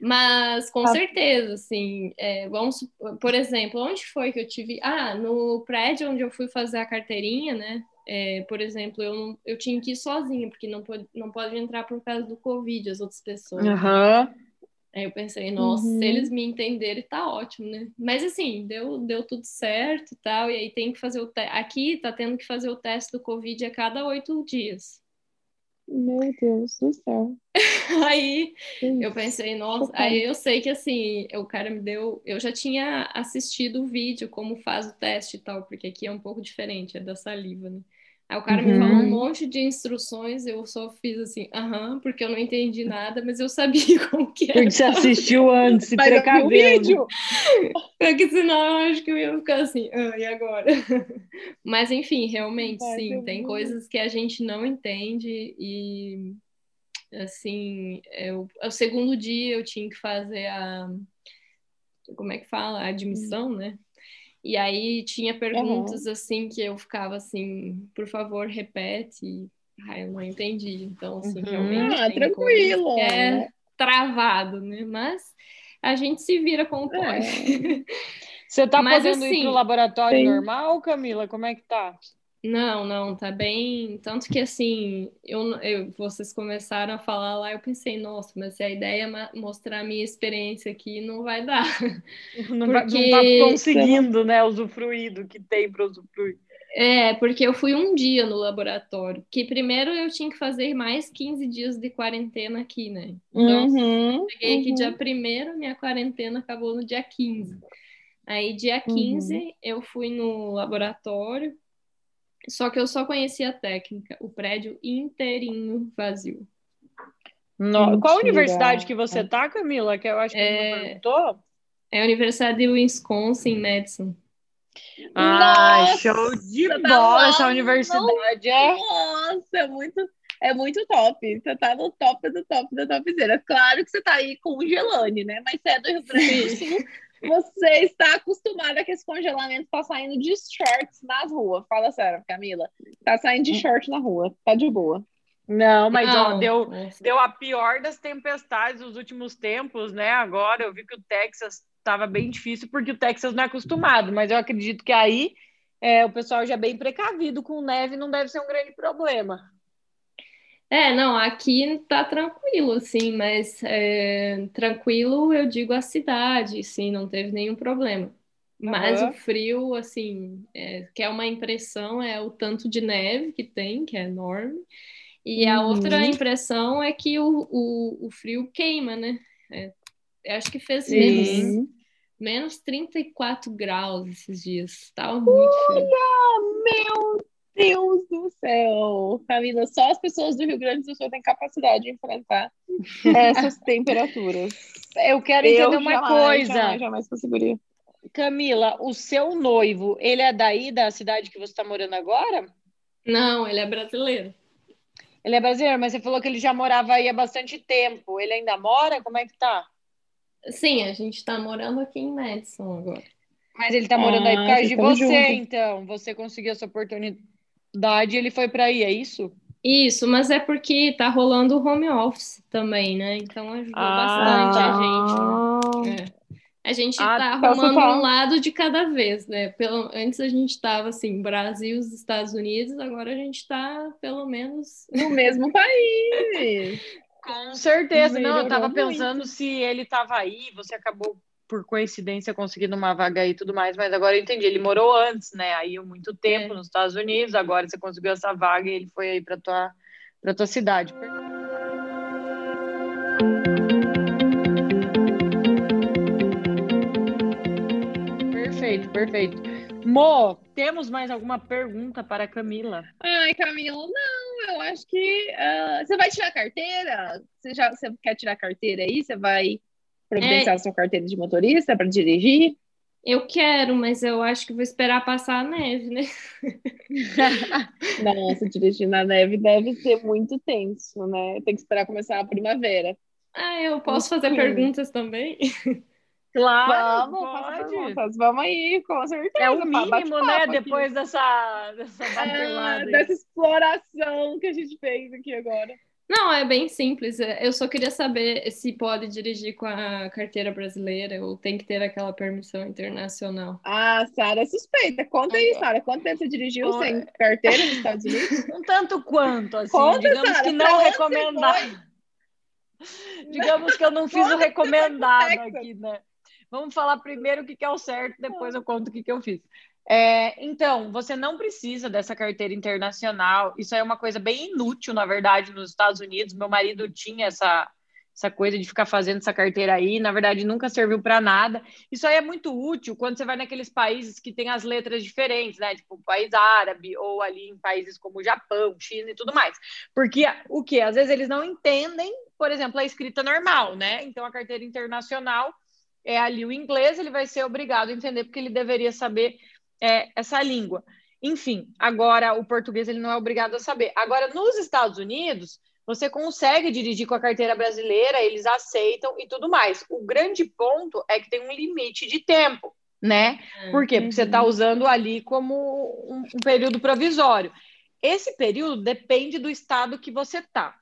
Mas com Tá. certeza, assim, é, vamos, por exemplo, onde foi que eu tive? Ah, no prédio onde eu fui fazer a carteirinha, né? É, por exemplo, eu, não- eu tinha que ir sozinha, porque não pode, não pode entrar por causa do Covid, as outras pessoas. Aham. Aí eu pensei, nossa, Uhum. se eles me entenderem, tá ótimo, né? Mas assim, deu, deu tudo certo e tal, e aí tem que fazer o teste. Aqui tá tendo que fazer o teste do Covid a cada oito dias. Meu Deus do céu. <laughs> Aí eu pensei, nossa, aí eu sei que assim, o cara me deu. Eu já tinha assistido o vídeo, como faz o teste e tal, porque aqui é um pouco diferente, é da saliva, né? Aí o cara me falou um Uhum. monte de instruções, eu só fiz assim, aham, porque eu não entendi nada, mas eu sabia <laughs> como que era. Porque você assistiu antes, se Mas eu vi o precaveu. né? vídeo. Porque senão eu acho que eu ia ficar assim, ah, e agora? <laughs> Mas enfim, realmente, sim, tem coisas que a gente não entende e assim, eu, o segundo dia eu tinha que fazer a como é que fala? A admissão, né? E aí tinha perguntas assim que eu ficava assim, por favor, repete. Ai, eu não entendi. Então, assim, Uhum. realmente. Ah, tranquilo. que é travado, né? Mas a gente se vira como É. pode. Você tá <laughs> Mas, podendo ir assim, pro laboratório tem- normal, Camila? Como é que tá? Não, não, tá bem. Tanto que assim, eu, eu- vocês começaram a falar lá, eu pensei, nossa, mas se a ideia é mostrar a minha experiência aqui, não vai dar. <laughs> Não, vai- não Porque- tá conseguindo, né, usufruir do que tem para usufruir. É, porque eu fui um dia no laboratório, que primeiro eu tinha que fazer mais 15 dias de quarentena aqui, né? Então, Uhum, cheguei aqui uhum. dia 1 minha quarentena acabou no dia 15. Aí, dia Uhum. 15, eu fui no laboratório, só que eu só conhecia a técnica, o prédio inteirinho vazio. No- Qual universidade que você tá, Camila? Que eu acho que É. não perguntou. É a Universidade de Wisconsin, Madison. Ah, Nossa, show de tá bola essa universidade. É. Nossa, é muito, é muito top. Você tá no top do top da topzera. Claro que você tá aí congelando, né? Mas você é do Rio Grande do <laughs> Sul. Você está acostumada que esse congelamento tá saindo de shorts nas ruas. Fala sério, Camila. Tá saindo de short na rua. Tá de boa. Não, mas ó, Não, deu, nossa. deu a pior das tempestades nos últimos tempos, né? Agora eu vi que o Texas estava bem difícil porque o Texas não é acostumado, mas eu acredito que aí é, o pessoal já é bem precavido com neve, não deve ser um grande problema. É, não, aqui tá tranquilo, assim, mas é, tranquilo eu digo a cidade, sim, não teve nenhum problema. Mas Aham. o frio, assim, é, que é uma impressão, é o tanto de neve que tem, que é enorme. E a Uhum. outra impressão é que o, o, o frio queima, né? É, eu acho que fez menos, Uhum. menos 34 graus esses dias. Tava muito frio. Meu Deus do céu! Camila, só as pessoas do Rio Grande do Sul têm capacidade de enfrentar <laughs> essas temperaturas. Eu quero Eu entender uma jamais, coisa. Jamais, jamais conseguiria. Camila, o seu noivo, ele é daí da cidade que você está morando agora? Não, ele é brasileiro. Ele é brasileiro, mas você falou que ele já morava aí há bastante tempo. Ele ainda mora? Como é que tá? Sim, a gente tá morando aqui em Madison agora. Mas ele tá morando aí por Ah, causa de você, juntos. então. Você conseguiu essa oportunidade e ele foi para aí, é isso? Isso, mas é porque tá rolando o home office também, né? Então ajudou Ah, bastante tá. a gente, né? É. A gente Ah, tá arrumando tá- um lado de cada vez, né? Pelo, antes a gente tava assim, Brasil, os Estados Unidos, agora a gente tá pelo menos. No mesmo país. <laughs> Com certeza. Não, eu tava pensando se ele tava aí, você acabou, por coincidência, conseguindo uma vaga aí e tudo mais, mas agora eu entendi. Ele morou antes, né? Aí muito tempo É. nos Estados Unidos, agora você conseguiu essa vaga e ele foi aí para tua, pra tua cidade. Perfeito, perfeito. Mo, temos mais alguma pergunta para a Camila? Ai, Camila, não, eu acho que. ah, você vai tirar a carteira? Você, já, você quer tirar a carteira aí? Você vai providenciar a sua carteira de motorista para dirigir? Eu quero, mas eu acho que vou esperar passar a neve, né? <laughs> Nossa, dirigir na neve deve ser muito tenso, né? Tem que esperar começar a primavera. Ah, eu posso fazer Sim. perguntas também? Claro, Vamos, pode. perguntas. Vamos aí, com certeza. É o mínimo, né? aqui. Depois dessa, dessa aí. dessa exploração que a gente fez aqui agora. Não, é bem simples. Eu só queria saber se pode dirigir com a carteira brasileira ou tem que ter aquela permissão internacional. Ah, Sara é suspeita. Conta aí, Sara. Quanto tempo você dirigiu Olha. sem carteira nos Estados Unidos? <laughs> Um tanto quanto, assim, Conta, digamos Sara, que não recomendado. <laughs> Digamos que eu não fiz o recomendado aqui, né? Vamos falar primeiro o que que é o certo, depois eu conto o que que eu fiz. É, então, você não precisa dessa carteira internacional. Isso é uma coisa bem inútil, na verdade, nos Estados Unidos. Meu marido tinha essa, essa coisa de ficar fazendo essa carteira aí, na verdade nunca serviu para nada. Isso aí é muito útil quando você vai naqueles países que têm as letras diferentes, né? Tipo, país árabe ou ali em países como Japão, China e tudo mais. Porque o que? Às vezes eles não entendem, por exemplo, a escrita normal, né? Então a carteira internacional é ali o inglês, ele vai ser obrigado a entender porque ele deveria saber é, essa língua. Enfim, agora o português ele não é obrigado a saber. Agora, nos Estados Unidos, você consegue dirigir com a carteira brasileira, eles aceitam e tudo mais. O grande ponto é que tem um limite de tempo, né? Por quê? Porque você está usando ali como um, um período provisório. Esse período depende do estado que você está.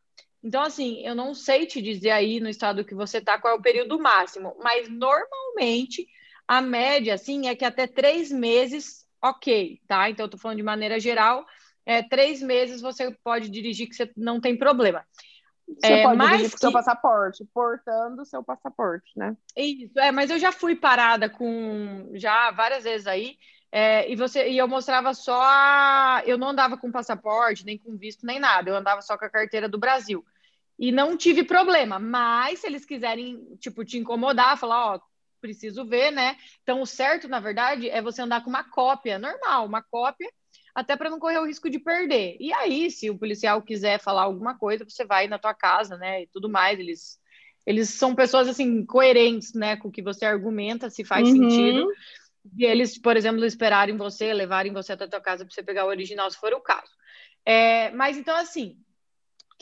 Então, assim, eu não sei te dizer aí no estado que você está qual é o período máximo, mas normalmente a média, assim, é que até três meses, ok, tá? Então, eu tô falando de maneira geral, é, três meses você pode dirigir que você não tem problema. Você É, pode mas dirigir com seu que- passaporte, portando seu passaporte, né? Isso, é, mas eu já fui parada com já várias vezes aí, é, e você e eu mostrava só a- eu não andava com passaporte, nem com visto, nem nada, eu andava só com a carteira do Brasil. E não tive problema, mas se eles quiserem, tipo, te incomodar, falar, ó, preciso ver, né? Então, o certo, na verdade, é você andar com uma cópia normal, uma cópia, até para não correr o risco de perder. E aí, se o policial quiser falar alguma coisa, você vai na tua casa, né? E tudo mais, eles eles são pessoas assim coerentes, né, com o que você argumenta, se faz Uhum. sentido. E eles, por exemplo, esperarem você, levarem você até a tua casa para você pegar o original, se for o caso. É, mas então assim,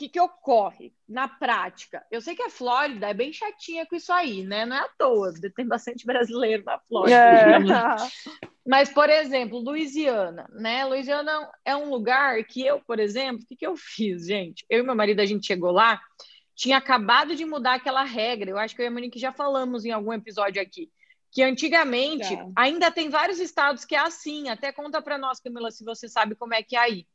que, que ocorre na prática? Eu sei que a Flórida é bem chatinha com isso aí, né? Não é à toa, tem bastante brasileiro na Flórida. É. <laughs> Mas, por exemplo, Louisiana, né? Louisiana é um lugar que eu, por exemplo, o que, que eu fiz, gente? Eu e meu marido, a gente chegou lá, tinha acabado de mudar aquela regra. Eu acho que eu e a Monique já falamos em algum episódio aqui. Que antigamente Já. ainda tem vários estados que é assim. Até conta para nós, Camila, se você sabe como é que é aí.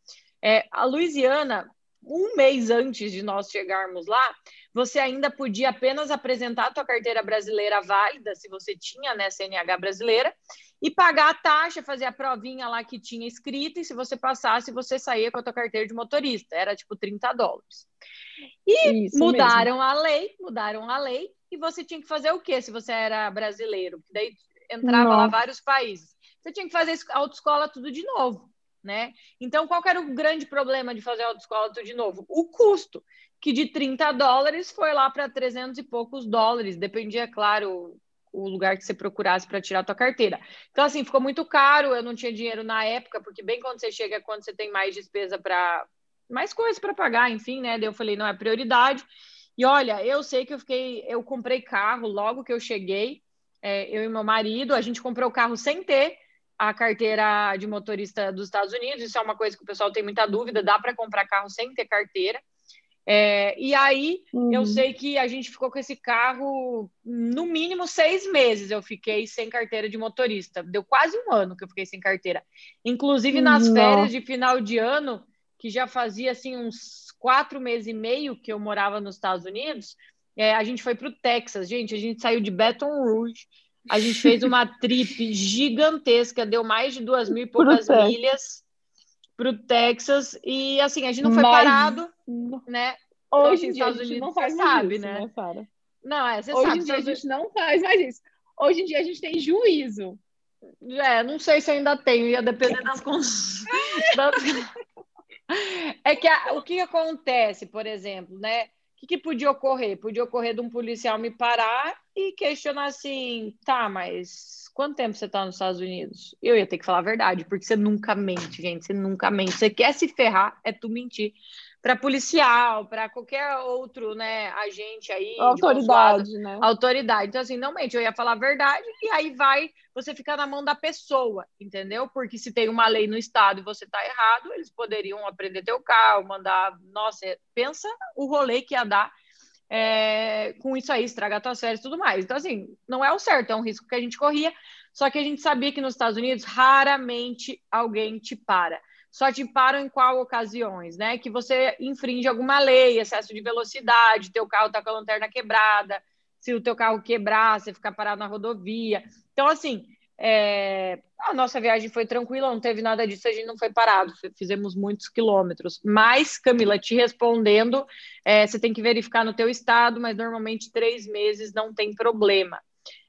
É, a Louisiana, um mês antes de nós chegarmos lá, você ainda podia apenas apresentar a tua carteira brasileira válida, se você tinha, né, CNH brasileira, e pagar a taxa, fazer a provinha lá que tinha escrito, e se você passasse, você saía com a tua carteira de motorista. Era tipo 30 dólares. E Isso mudaram a lei, mudaram a lei, e você tinha que fazer o quê se você era brasileiro? Porque daí entrava lá Nossa. vários países. Você tinha que fazer es- autoescola tudo de novo, né? Então, qual era o grande problema de fazer autoescola de novo? O custo, que de 30 dólares foi lá para 300 e poucos dólares, dependia, claro, o lugar que você procurasse para tirar a tua carteira. Então, assim, ficou muito caro, eu não tinha dinheiro na época, porque bem quando você chega, quando você tem mais despesa para mais coisas para pagar, enfim, né? Daí eu falei, não é prioridade. E olha, eu sei que eu fiquei, eu comprei carro logo que eu cheguei, é, eu e meu marido, a gente comprou o carro sem ter a carteira de motorista dos Estados Unidos. Isso é uma coisa que o pessoal tem muita dúvida, dá para comprar carro sem ter carteira. É, e aí eu Uhum. sei que a gente ficou com esse carro no mínimo seis meses. Eu fiquei sem carteira de motorista. Deu quase um ano que eu fiquei sem carteira. Inclusive nas Nossa. férias de final de ano, que já fazia assim uns quatro meses e meio que eu morava nos Estados Unidos, é, a gente foi para o Texas. Gente, a gente saiu de Baton Rouge. A gente fez uma trip gigantesca, deu mais de duas mil e poucas Texas. milhas para o Texas. E assim, a gente não foi Mas- parado, né? Hoje em dia a gente Unidos, não faz mais sabe, isso, né? né, Sara? Não, é, você Hoje sabe. em dia a gente não faz mais isso. Hoje em dia a gente tem juízo. É, não sei se ainda tenho, ia depender das <laughs> das- É que a- o que acontece, por exemplo, né? O que, que podia ocorrer? Podia ocorrer de um policial me parar e questionar assim, tá, mas quanto tempo você tá nos Estados Unidos? Eu ia ter que falar a verdade, porque você nunca mente, gente, você nunca mente. Você quer se ferrar, é tu mentir. Para policial, para qualquer outro, né, agente aí, Autoridade, né? autoridade. Então, assim, não mente, eu ia falar a verdade e aí vai você ficar na mão da pessoa, entendeu? Porque se tem uma lei no estado e você tá errado, eles poderiam apreender teu carro, mandar. Nossa, pensa o rolê que ia dar é, com isso aí, estragar tuas férias e tudo mais. Então, assim, não é o certo, é um risco que a gente corria, só que a gente sabia que nos Estados Unidos raramente alguém te para. Só te param em qual ocasiões, né? Que você infringe alguma lei, excesso de velocidade, teu carro tá com a lanterna quebrada, se o teu carro quebrar, você ficar parado na rodovia. Então, assim, É, a nossa viagem foi tranquila, não teve nada disso, a gente não foi parado, fizemos muitos quilômetros. Mas, Camila, te respondendo, é, você tem que verificar no teu estado, mas normalmente três meses não tem problema.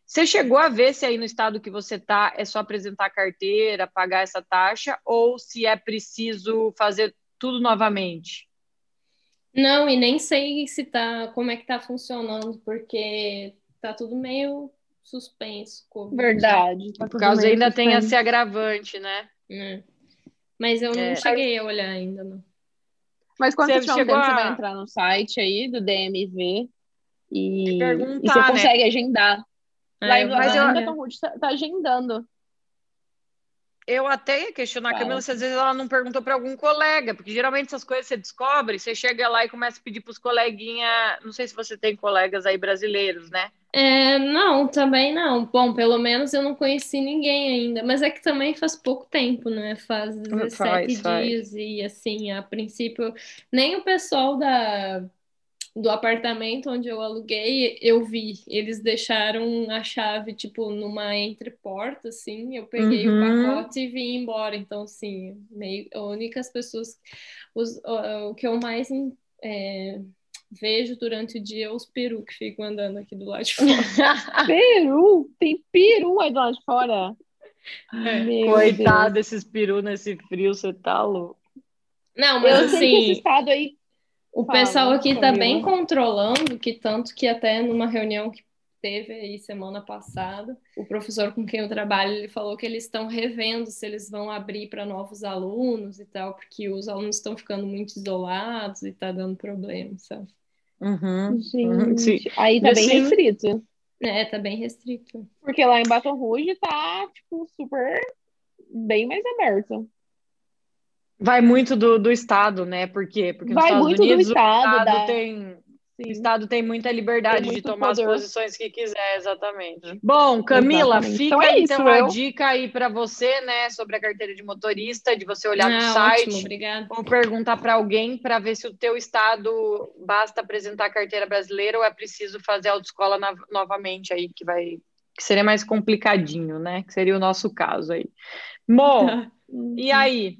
Você chegou a ver se aí no estado que você está é só apresentar a carteira, pagar essa taxa, ou se é preciso fazer tudo novamente? Não, e nem sei se tá, como é que tá funcionando, porque tá tudo meio suspenso. Covid. Verdade. Tá Por causa ainda tem esse agravante, né? É. Mas eu não É. cheguei a olhar ainda, não. Mas quando Você você tiver um chegou tempo, você a- vai entrar no site aí do DMV e, e você né? consegue agendar. Lá Ah, em, mas eu-. Baton Rouge tá, tá agendando. Eu até ia questionar a Fala. Camila se às vezes ela não perguntou para algum colega, porque geralmente essas coisas você descobre, você chega lá e começa a pedir para os coleguinha. Não sei se você tem colegas aí brasileiros, né? É, não, também não. Bom, pelo menos eu não conheci ninguém ainda, mas é que também faz pouco tempo, né? Faz 17 Faz, faz. dias e assim, a princípio, nem o pessoal da, do apartamento onde eu aluguei, eu vi. Eles deixaram a chave, tipo, numa entreporta, assim, eu peguei Uhum. o pacote e vim embora. Então, assim, meio, as únicas pessoas, os, o, o que eu mais é, vejo durante o dia é os peru que ficam andando aqui do lado de fora. <laughs> Peru? Tem peru aí do lado de fora? É, Meu Coitado desses peru nesse frio, você tá louco. Não, Deus. mas Eu sei que esse assim, estado aí. O Fala, pessoal aqui tá Camila. bem controlando, que tanto que até numa reunião que teve aí semana passada, o professor com quem eu trabalho, ele falou que eles estão revendo se eles vão abrir para novos alunos e tal, porque os alunos estão ficando muito isolados e tá dando problema, sabe? Uhum. Gente, Sim. aí tá bem restrito. É, tá bem restrito. Porque lá em Baton Rouge tá, tipo, super. bem mais aberto. Vai muito do, do estado, né? Por quê? Porque nos Vai Estados muito do Unidos o estado, estado da- tem, o estado tem muita liberdade Tem de tomar as poder. posições que quiser, exatamente. Bom, Camila, Exatamente. fica Então é então, isso, a eu- dica aí para você, né, sobre a carteira de motorista, de você olhar no ah, site. ótimo. Ou perguntar para alguém para ver se o teu estado basta apresentar a carteira brasileira ou é preciso fazer a autoescola na- novamente aí, que vai que seria mais complicadinho, né? Que seria o nosso caso aí. Mo, <laughs> e aí?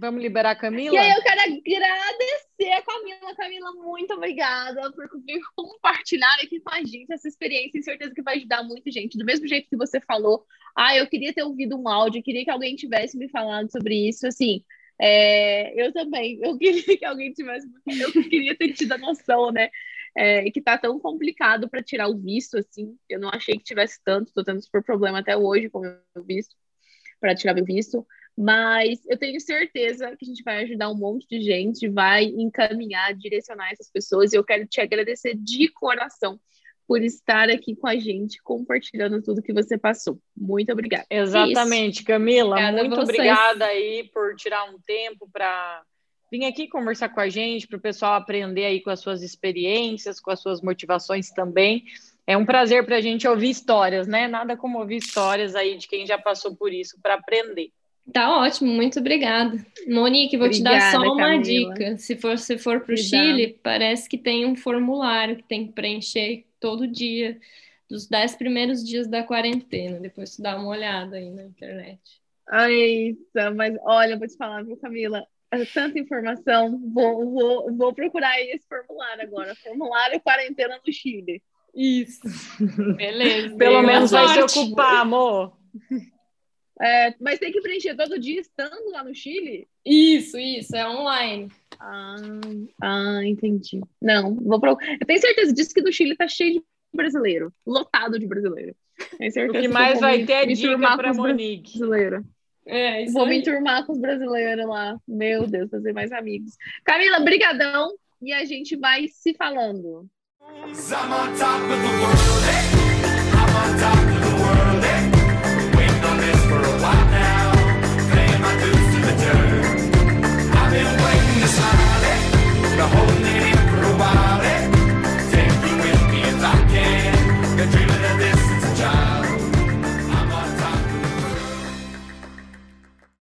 Vamos liberar a Camila? E aí eu quero agradecer a Camila. Camila, muito obrigada por compartilhar aqui com a gente essa experiência. Tenho certeza que vai ajudar muita gente. Do mesmo jeito que você falou, ah, eu queria ter ouvido um áudio, queria que alguém tivesse me falado sobre isso. Assim, é, eu também, eu queria que alguém tivesse, eu queria ter tido a noção, né? É, que tá tão complicado para tirar o visto, assim. Eu não achei que tivesse tanto, tô tendo super problema até hoje com o meu visto, para tirar meu visto. Mas eu tenho certeza que a gente vai ajudar um monte de gente, vai encaminhar, direcionar essas pessoas. E eu quero te agradecer de coração por estar aqui com a gente, compartilhando tudo que você passou. Muito obrigada. Exatamente, Camila. Obrigada muito obrigada aí por tirar um tempo para vir aqui conversar com a gente, para o pessoal aprender aí com as suas experiências, com as suas motivações também. É um prazer para a gente ouvir histórias, né? Nada como ouvir histórias aí de quem já passou por isso para aprender. Tá ótimo, muito obrigada. Monique, vou te dar Obrigada, só uma Camila. dica. Se for, se for para o. Chile, parece que tem um formulário que tem que preencher todo dia, dos dez primeiros dias da quarentena. Depois tu dá uma olhada aí na internet. Eita, mas olha, eu vou te falar, viu, Camila? É tanta informação. Vou, vou, vou procurar esse formulário agora. Formulário quarentena no Chile. Isso. <laughs> Beleza. Pelo menos vai se ocupar, amor. É, mas tem que preencher todo dia estando lá no Chile? Isso, isso, é online. Ah, ah, entendi. Não, vou pro... Eu tenho certeza disso que no Chile tá cheio de brasileiro, lotado de brasileiro. Tenho O certeza que eu mais vai me- ter é me dica turmar para com os Monique. brasileiros. É, isso Vou me aí. turmar com os brasileiros lá. Meu Deus, fazer mais amigos. Camila, brigadão e a gente vai se falando. I'm the whole